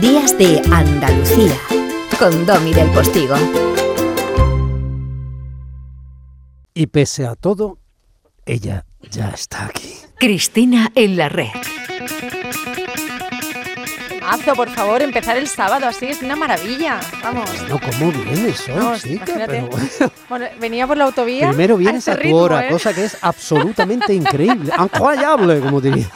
Días de Andalucía con Domi del Postigo. Y pese a todo, ella ya está aquí. Cristina en la red. Mazo, por favor, empezar el sábado así es una maravilla. Vamos. No, ¿cómo vienes hoy, No, chica? Pero bueno. Bueno, venía por la autovía. Primero vienes a a, tu ritmo, hora, ¿eh? cosa que es absolutamente increíble. Incroyable, como diría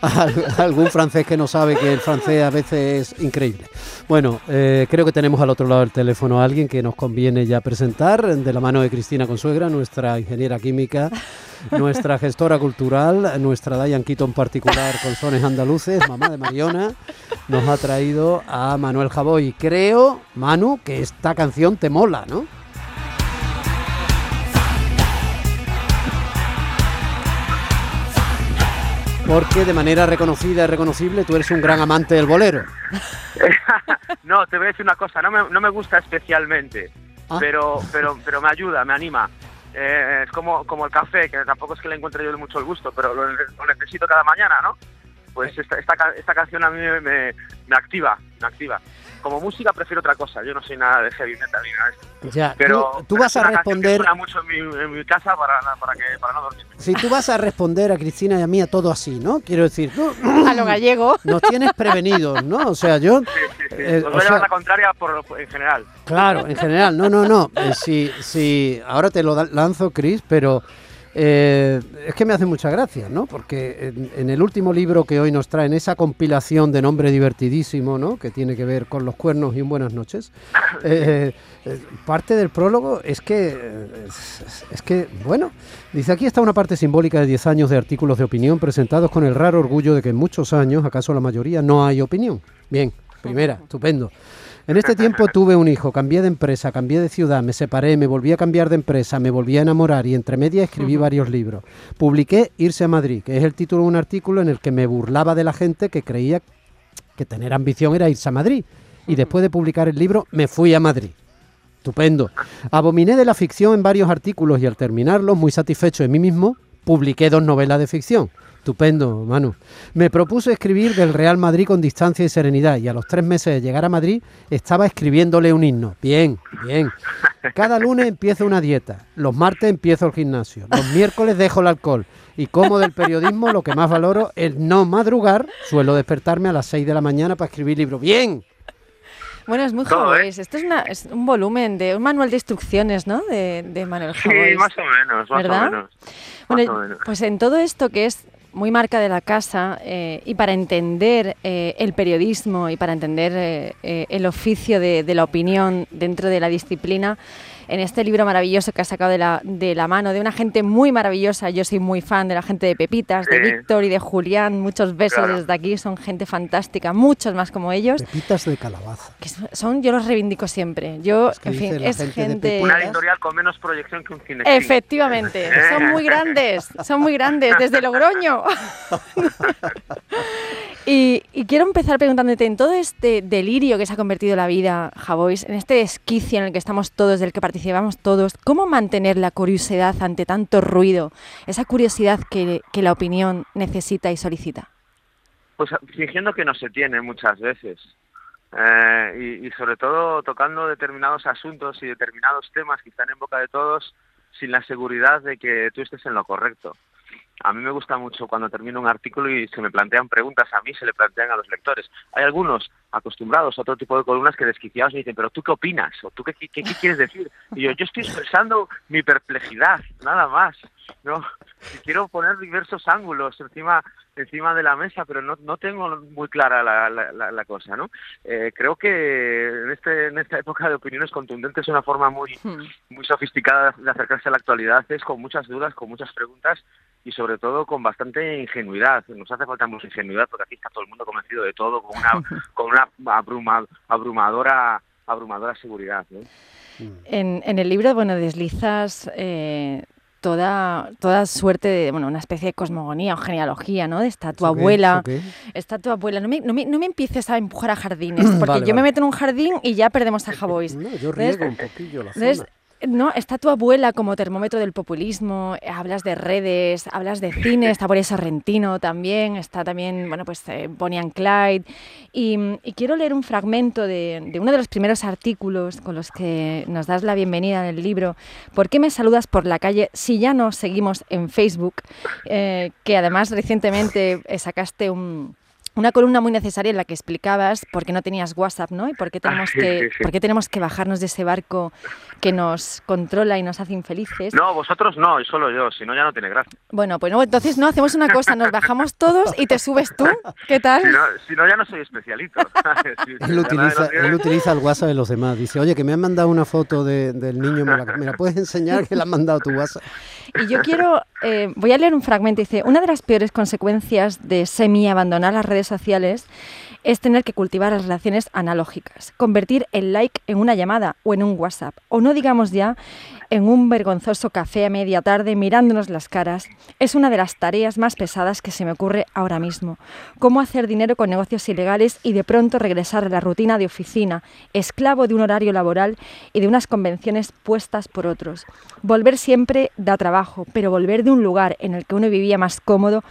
al- algún francés que no sabe que el francés a veces es increíble. Bueno, eh, creo que tenemos al otro lado del teléfono a alguien que nos conviene ya presentar, de la mano de Cristina Consuegra, nuestra ingeniera química, nuestra gestora cultural, nuestra Dayan Quito en particular con sones andaluces, mamá de Mariona, nos ha traído a Manuel Javoy. Creo, Manu, que esta canción te mola, ¿no? Porque de manera reconocida y reconocible tú eres un gran amante del bolero. no, te voy a decir una cosa, no me, no me gusta especialmente, Ah. pero, pero, pero me ayuda, me anima. Eh, es como, como el café, que tampoco es que le encuentre yo mucho el gusto, pero lo, lo necesito cada mañana, ¿no? Pues esta, esta, esta canción a mí me, me, me activa, me activa. Como música prefiero otra cosa, yo no soy nada de heavy metal ni nada de esto. Ya, Pero tú, vas a que responder, suena mucho en mi, en mi casa para, para, que, para no dormir. si tú vas a responder a Cristina y a mí a todo así, ¿no? Quiero decir, tú A lo gallego. nos tienes prevenidos, ¿no? O sea, yo, sí. Eh, Os voy a llevar sea, la contraria por, en general. claro, en general, no, no, no. eh, si, si, ahora te lo lanzo, Cris, pero eh, es que me hace mucha gracia, ¿no? Porque en, en el último libro que hoy nos traen, esa compilación de nombre divertidísimo, ¿no? Que tiene que ver con los cuernos y un buenas noches. eh, parte del prólogo es que, es, es- es que, bueno, dice aquí está una parte simbólica de 10 años de artículos de opinión presentados con el raro orgullo de que en muchos años, acaso la mayoría, no hay opinión. Bien, primera, estupendo. En este tiempo tuve un hijo, cambié de empresa, cambié de ciudad, me separé, me volví a cambiar de empresa, me volví a enamorar y entre medias escribí varios libros. Publiqué Irse a Madrid, que es el título de un artículo en el que me burlaba de la gente que creía que tener ambición era irse a Madrid. Y después de publicar el libro, me fui a Madrid. Estupendo. Abominé de la ficción en varios artículos y al terminarlos, muy satisfecho de mí mismo, publiqué dos novelas de ficción. Estupendo, Manu. Me propuse escribir del Real Madrid con distancia y serenidad y a los tres meses de llegar a Madrid estaba escribiéndole un himno. Bien, bien. Cada lunes empiezo una dieta, los martes empiezo el gimnasio, los miércoles dejo el alcohol y como del periodismo lo que más valoro es no madrugar, suelo despertarme a las 6 de la mañana para escribir libros. Bien. Bueno, es muy Todo, ¿eh? Esto es, una, es un volumen de un manual de instrucciones, ¿no? De, de Manuel Sí, más o menos, más ¿Verdad? o menos. Bueno, más o menos. pues en todo esto que es muy marca de la casa eh, y para entender eh, el periodismo y para entender eh, eh, el oficio de, de la opinión dentro de la disciplina, en este libro maravilloso que has sacado de la, de la mano de una gente muy maravillosa, yo soy muy fan de la gente de Pepitas, de Sí. Víctor y de Julián, muchos besos Claro. desde aquí, son gente fantástica, muchos más como ellos. Pepitas de calabaza. que son- yo los reivindico siempre. Yo, Es que en fin, es gente gente. Una editorial con menos proyección que un cine. Efectivamente, son muy grandes, son muy grandes, desde Logroño. y, y quiero empezar preguntándote, en todo este delirio que se ha convertido la vida, Javois, en este esquicio en el que estamos todos, del que participamos todos, ¿cómo mantener la curiosidad ante tanto ruido? Esa curiosidad que, la opinión necesita y solicita. Pues fingiendo que no se tiene muchas veces. Eh, y, y sobre todo tocando determinados asuntos y determinados temas que están en boca de todos sin la seguridad de que tú estés en lo correcto. A mí me gusta mucho cuando termino un artículo y se me plantean preguntas a mí, se le plantean a los lectores. Hay algunos acostumbrados a otro tipo de columnas que desquiciados me dicen, pero ¿tú qué opinas? ¿O tú qué, qué, qué quieres decir? Y yo, yo estoy expresando mi perplejidad, nada más. ¿no? Y quiero poner diversos ángulos encima encima de la mesa, pero no, no tengo muy clara la, la, la, la cosa, ¿no? Eh, creo que en, este, en esta época de opiniones contundentes una forma muy, Hmm. muy sofisticada de acercarse a la actualidad es con muchas dudas, con muchas preguntas y sobre todo con bastante ingenuidad. Nos hace falta mucha ingenuidad porque aquí está todo el mundo convencido de todo con una, con una abruma- abrumadora, abrumadora seguridad, ¿no? En, en el libro, bueno, deslizas eh, toda, toda suerte de, bueno, una especie de cosmogonía o genealogía, ¿no? Está tu ¿Eso qué? abuela, ¿Eso qué? está tu abuela. No me, no, me, no me empieces a empujar a jardines, porque Vale, yo me vale. meto en un jardín y ya perdemos a Javois. No, yo Entonces, riego un poquillo la entonces, zona. No, está tu abuela como termómetro del populismo, hablas de redes, hablas de cine, está por eso Sorrentino también, está también, bueno, pues eh, Bonnie and Clyde. Y, quiero leer un fragmento de, uno de los primeros artículos con los que nos das la bienvenida en el libro, ¿Por qué me saludas por la calle si ya no seguimos en Facebook? Eh, que además recientemente eh, sacaste un una columna muy necesaria en la que explicabas por qué no tenías WhatsApp, ¿no? Y por qué tenemos, que, Por qué tenemos que bajarnos de ese barco que nos controla y nos hace infelices. No, vosotros no, y solo yo, si no ya no tiene gracia. Bueno, pues no, entonces no, hacemos una cosa, nos bajamos todos y te subes tú, ¿qué tal? Si no, ya no soy especialito. él, utiliza, él utiliza el WhatsApp de los demás, dice, oye, que me han mandado una foto del niño, ¿me la, puedes enseñar que la han mandado tu WhatsApp? Y yo quiero, eh, voy a leer un fragmento, dice, una de las peores consecuencias de semi-abandonar las redes sociales es tener que cultivar las relaciones analógicas, convertir el like en una llamada o en un WhatsApp, o no digamos ya en un vergonzoso café a media tarde mirándonos las caras, es una de las tareas más pesadas que se me ocurre ahora mismo. Cómo hacer dinero con negocios ilegales y de pronto regresar a la rutina de oficina, esclavo de un horario laboral y de unas convenciones puestas por otros. Volver siempre da trabajo, pero volver de un lugar en el que uno vivía más cómodo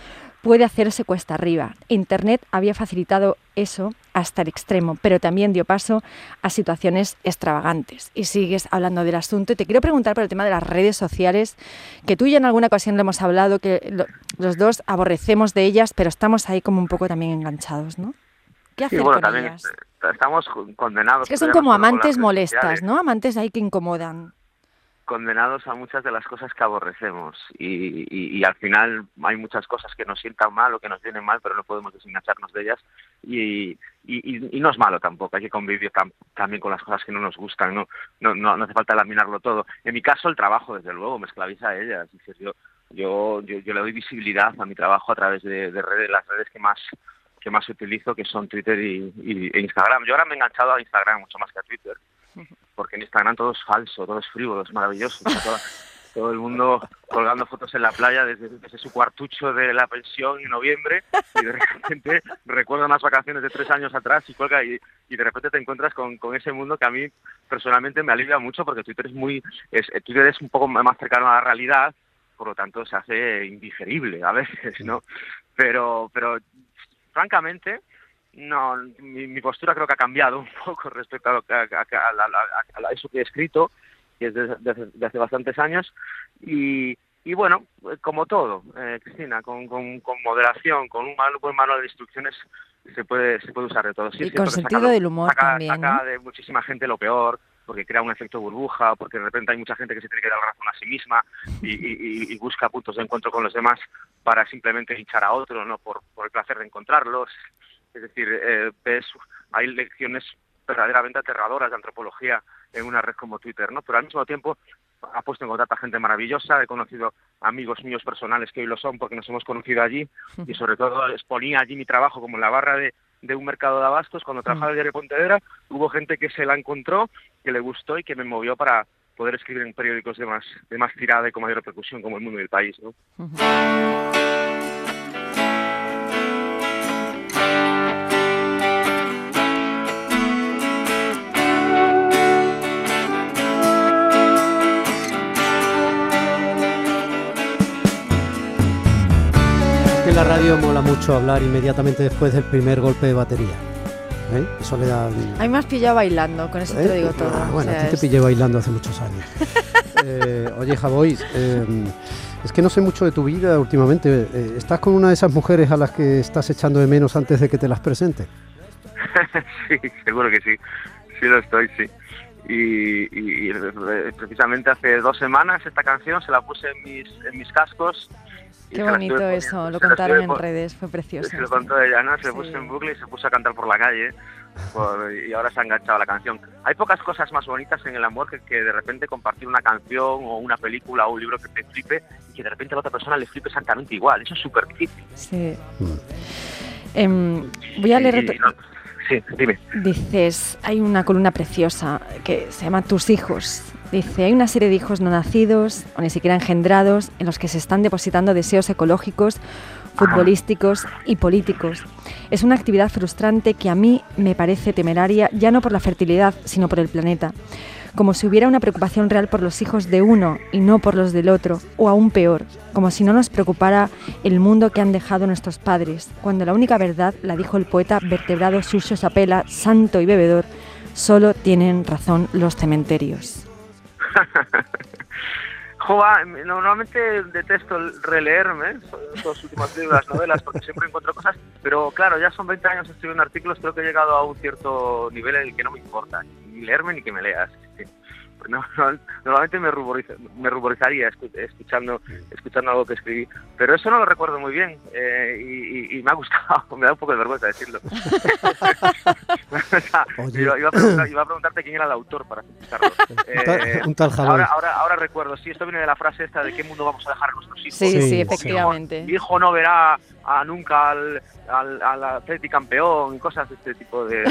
puede hacerse cuesta arriba. Internet había facilitado eso hasta el extremo, pero también dio paso a situaciones extravagantes. Y sigues hablando del asunto. Y te quiero preguntar por el tema de las redes sociales, que tú y yo en alguna ocasión lo hemos hablado, que los dos aborrecemos de ellas, pero estamos ahí como un poco también enganchados, ¿no? ¿Qué hacer con ellas? Estamos condenados. Es que son como amantes molestas, ¿no? Amantes ahí que incomodan condenados a muchas de las cosas que aborrecemos y, al final hay muchas cosas que nos sientan mal o que nos vienen mal, pero no podemos desengancharnos de ellas y, no es malo tampoco, hay que convivir también con las cosas que no nos gustan, ¿no? No, no, hace falta laminarlo todo. En mi caso el trabajo, desde luego, me esclaviza a ellas. Yo, yo, yo, le doy visibilidad a mi trabajo a través de, redes, las redes que más que más utilizo, que son Twitter y, e Instagram. Yo ahora me he enganchado a Instagram mucho más que a Twitter porque en Instagram todo es falso, todo es frívolo, es maravilloso. todo, el mundo colgando fotos en la playa desde, su cuartucho de la pensión en noviembre y de repente recuerda unas vacaciones de tres años atrás y cuelga y, de repente te encuentras con, ese mundo que a mí personalmente me alivia mucho porque Twitter es muy es, Twitter es un poco más cercano a la realidad por lo tanto se hace indigerible a veces no pero pero francamente no, mi, postura creo que ha cambiado un poco respecto a, a, eso que he escrito, que es de, hace bastantes años, y, y bueno, como todo, eh, Cristina, con, con, moderación, con un mal, buen manual de instrucciones, se puede, se puede usar de todo. y con sentido del humor también. Saca de muchísima gente lo peor, porque crea un efecto burbuja, porque de repente hay mucha gente que se tiene que dar razón a sí misma y, y, busca puntos de encuentro con los demás para simplemente hinchar a otro, no por, por el placer de encontrarlos. Es decir, eh, hay lecciones verdaderamente aterradoras de antropología en una red como Twitter, ¿no? Pero al mismo tiempo ha puesto en contacto a gente maravillosa, he conocido amigos míos personales que hoy lo son porque nos hemos conocido allí y sobre todo exponía allí mi trabajo como en la barra de, un mercado de abastos cuando trabajaba en el diario Pontevedra, hubo gente que se la encontró, que le gustó y que me movió para poder escribir en periódicos de más, de más tirada y con mayor repercusión como El Mundo y el País, ¿no? La radio mola mucho hablar inmediatamente después del primer golpe de batería. ¿Eh? Eso le da... A mí me has pillado bailando, con eso te lo ¿Eh? digo todo. Ah, bueno, a ti te pillé bailando hace muchos años. Eh, oye, Javois, es que no sé mucho de tu vida últimamente. ¿Estás con una de esas mujeres a las que estás echando de menos antes de que te las presente? sí, seguro que sí. Sí lo estoy, sí. Y, precisamente hace dos semanas esta canción se la puse en mis, en mis cascos Qué bonito eso, lo contaron en redes, fue precioso. Se lo contó ella, ¿no? Se puso en bucle y se puso a cantar por la calle y ahora se ha enganchado a la canción. Hay pocas cosas más bonitas en el amor que, que de repente compartir una canción o una película o un libro que te flipe y que de repente a la otra persona le flipe exactamente igual. Eso es súper difícil. Sí. Em, voy a leer... sí, dime. Dices, hay una columna preciosa que se llama Tus hijos Dice, hay una serie de hijos no nacidos o ni siquiera engendrados en los que se están depositando deseos ecológicos, futbolísticos y políticos. Es una actividad frustrante que a mí me parece temeraria ya no por la fertilidad, sino por el planeta. como si hubiera una preocupación real por los hijos de uno y no por los del otro, o aún peor, como si no nos preocupara el mundo que han dejado nuestros padres, cuando la única verdad, la dijo el poeta vertebrado Surcio Sapela, santo y bebedor, solo tienen razón los cementerios. Jova, normalmente detesto releerme los últimos libros, las novelas, porque siempre encuentro cosas, pero claro, ya son 20 años escribiendo artículos, creo que he llegado a un cierto nivel en el que no me importa ni leerme ni que me leas. No, normalmente me, me ruborizaría escuchando, escuchando algo que escribí, pero eso no lo recuerdo muy bien eh, y, me ha gustado, me da un poco de vergüenza decirlo. iba, a preguntarte quién era el autor para escucharlo. Eh, un tal ahora, ahora, ahora, recuerdo, sí, esto viene de la frase esta de qué mundo vamos a dejar a nuestros hijos. Sí, sí, efectivamente. Mi hijo no verá a nunca al, al, al Atleti campeón, cosas de este tipo de,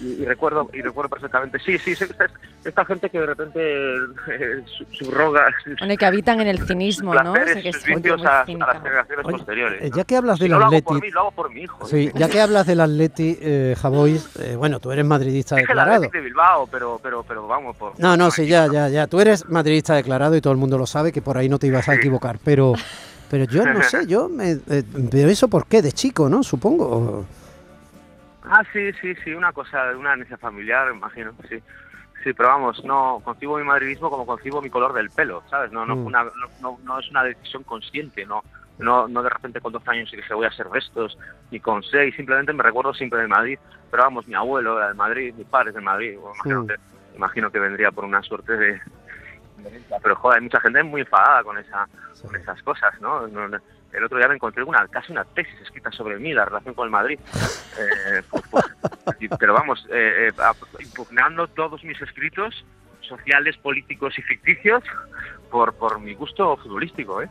y, recuerdo y recuerdo perfectamente. Sí, sí, esta, esta gente que de repente eh, subroga bueno, que habitan en el cinismo, ¿no? O sea, que es a, a, las generaciones posteriores. Eh, ya que hablas del Atleti, lo hago por mí, lo hago por mi hijo. Sí, ya que hablas del Atleti, eh, Javois, eh, bueno, tú eres madridista es declarado. El de Bilbao, pero, pero, pero vamos por. No, no, sí, ya, ya, ya. Tú eres madridista declarado y todo el mundo lo sabe que por ahí no te ibas a equivocar, pero pero yo no sé, yo me, eh, pero eso por qué, de chico, ¿no? Supongo. Ah, sí, sí, sí, una cosa, una necesidad familiar, imagino, sí. Sí, pero vamos, no concibo mi madridismo como concibo mi color del pelo, ¿sabes? No, no, mm. una, no, no, es una decisión consciente, no, no, no de repente con 12 años y dije voy a ser restos, ni con 6, simplemente me recuerdo siempre de Madrid, pero vamos, mi abuelo era de Madrid, mi padre es de Madrid, imagino, mm. que, imagino que vendría por una suerte de, pero joder, hay mucha gente muy enfadada con esa con esas cosas, ¿no? El otro día me encontré una casi una tesis escrita sobre mí, la relación con el Madrid. Eh, pues, pues, pero vamos, eh, eh, impugnando todos mis escritos sociales, políticos y ficticios por, por mi gusto futbolístico, ¿eh?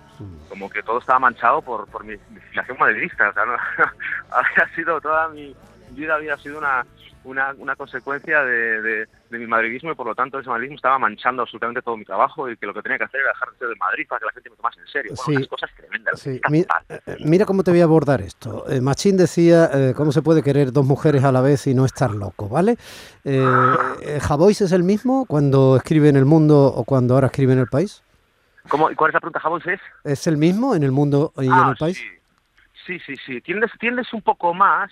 Como que todo estaba manchado por, por mi, filiación madridista. O sea, ¿no? había sido toda mi vida había sido una una, una consecuencia de, de, mi madridismo y por lo tanto ese madridismo estaba manchando absolutamente todo mi trabajo y que lo que tenía que hacer era dejar de ser de Madrid para que la gente me tomase en serio. Bueno, cosas tremendas. Eh, eh, mira, cómo te voy a abordar esto. Eh, Machín decía, ¿cómo se puede querer dos mujeres a la vez y no estar loco? ¿Vale? Eh, ¿Javois es el mismo cuando escribe en El Mundo o cuando ahora escribe en El País? ¿Cómo, ¿Cuál es la pregunta? ¿Javois es? ¿Es el mismo en El Mundo y en ah, El País? Sí, sí, sí. Tiendes, tiendes un poco más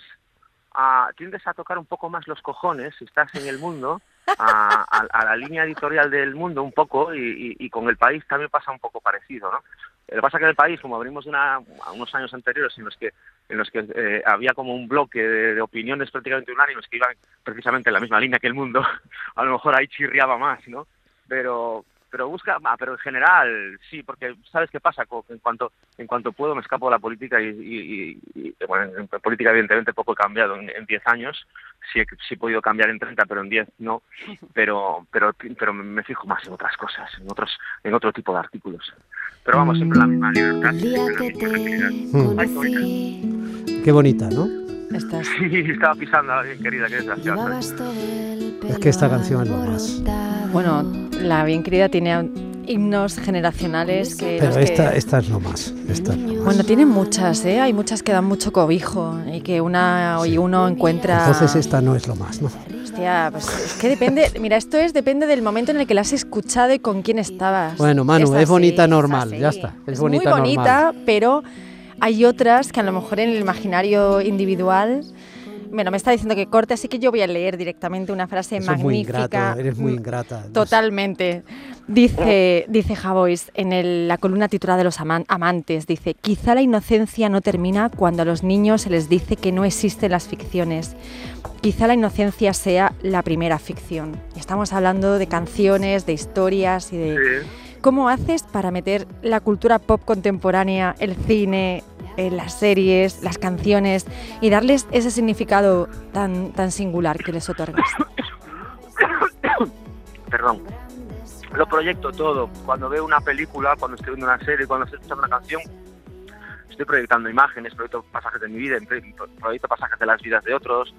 a, tiendes a tocar un poco más los cojones si estás en el mundo, a, la línea editorial del mundo un poco y, con el país también pasa un poco parecido, ¿no? Lo que pasa es que en el país, como abrimos una, unos años anteriores en los que en los que eh, había como un bloque de, opiniones prácticamente unánimes que iban precisamente en la misma línea que el mundo, a lo mejor ahí chirriaba más, ¿no? Pero, pero busca, ah, pero en general sí, porque sabes qué pasa, en cuanto en cuanto puedo me escapo de la política y, bueno, en política evidentemente poco he cambiado en 10 años, sí he, sí he podido cambiar en 30, pero en 10 no, pero pero pero me fijo más en otras cosas, en otros en otro tipo de artículos. Pero vamos siempre la misma libertad. Qué bonita, ¿no? Estás... Sí, estaba pisando a bien querida, qué desgraciada. Es que esta canción es lo más. Bueno, la bien querida tiene himnos generacionales que... Pero esta, esta es lo más. Bueno, tiene muchas, ¿eh? Hay muchas que dan mucho cobijo y que una y uno encuentra... Entonces esta no es lo más, ¿no? Hostia, pues es que depende... Mira, esto es depende del momento en el que la has escuchado y con quién estabas. Bueno, Manu, es, bonita normal, ya está. Es, bonita muy bonita, pero hay otras que a lo mejor en el imaginario individual bueno, me está diciendo que corte, así que yo voy a leer directamente una frase magnífica. muy ingrato, eres muy ingrata. Totalmente. Dice, dice Javois en la columna titulada de los amantes, dice, quizá la inocencia no termina cuando a los niños se les dice que no existen las ficciones. Quizá la inocencia sea la primera ficción. Estamos hablando de canciones, de historias y de... ¿Cómo haces para meter la cultura pop contemporánea, el cine, en las series, las canciones y darles ese significado tan, tan singular que les otorgas? Perdón. Lo proyecto todo. Cuando veo una película, cuando estoy viendo una serie, cuando estoy escuchando una canción, estoy proyectando imágenes, proyecto pasajes de mi vida, proyecto pasajes de las vidas de otros,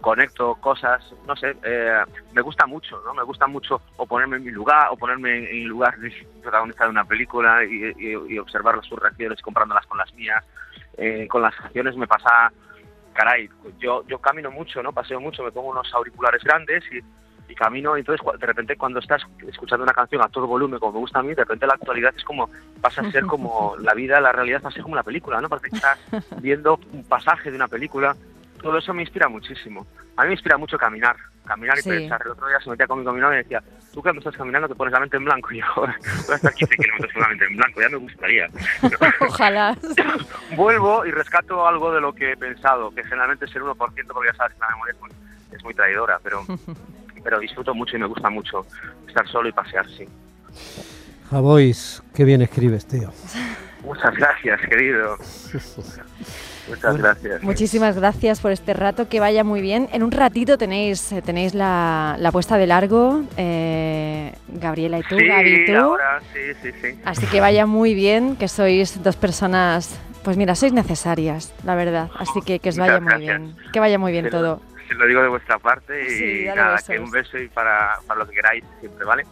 conecto cosas, no sé, eh, me gusta mucho, ¿no? Me gusta mucho o ponerme en mi lugar, o ponerme en, el lugar de protagonista de una película y, observar sus reacciones comparándolas con las mías. Eh, con las canciones me pasa, caray, yo, yo camino mucho, ¿no? Paseo mucho, me pongo unos auriculares grandes y, y camino, y entonces de repente cuando estás escuchando una canción a todo volumen, como me gusta a mí, de repente la actualidad es como, pasa a ser como la vida, la realidad pasa a ser como la película, ¿no? Parece que estás viendo un pasaje de una película, todo eso me inspira muchísimo. A mí me inspira mucho caminar, caminar y pensar. El otro día se metía conmigo mi novia y decía, tú cuando estás caminando te pones la mente en blanco. Y yo, voy a estar 15 kilómetros con la mente en blanco, ya me gustaría. Ojalá. Vuelvo y rescato algo de lo que he pensado, que generalmente es el 1%, porque ya sabes que la memoria es muy, es muy traidora, pero pero disfruto mucho y me gusta mucho estar solo y pasear, sí. Javois, qué bien escribes, tío. Muchas gracias, querido. Muchas gracias. Muchísimas gracias por este rato, que vaya muy bien. En un ratito tenéis eh, tenéis la, la puesta de largo, eh, Gabriela y tú, sí, Gaby y tú. Ahora, sí, sí, sí. Así que vaya muy bien, que sois dos personas, pues mira, sois necesarias, la verdad. Así que que os vaya muy bien, que vaya muy bien Se lo- todo. Se lo digo de vuestra parte y Sí, nada, besos. que un beso y para, para lo que queráis siempre, ¿vale?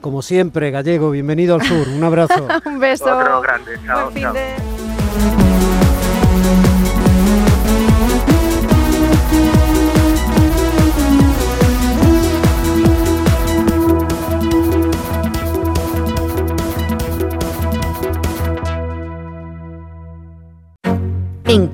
Como siempre, Gallego, bienvenido al sur. Un abrazo. Un beso. Otro grande, chao, Buen fin chao. de-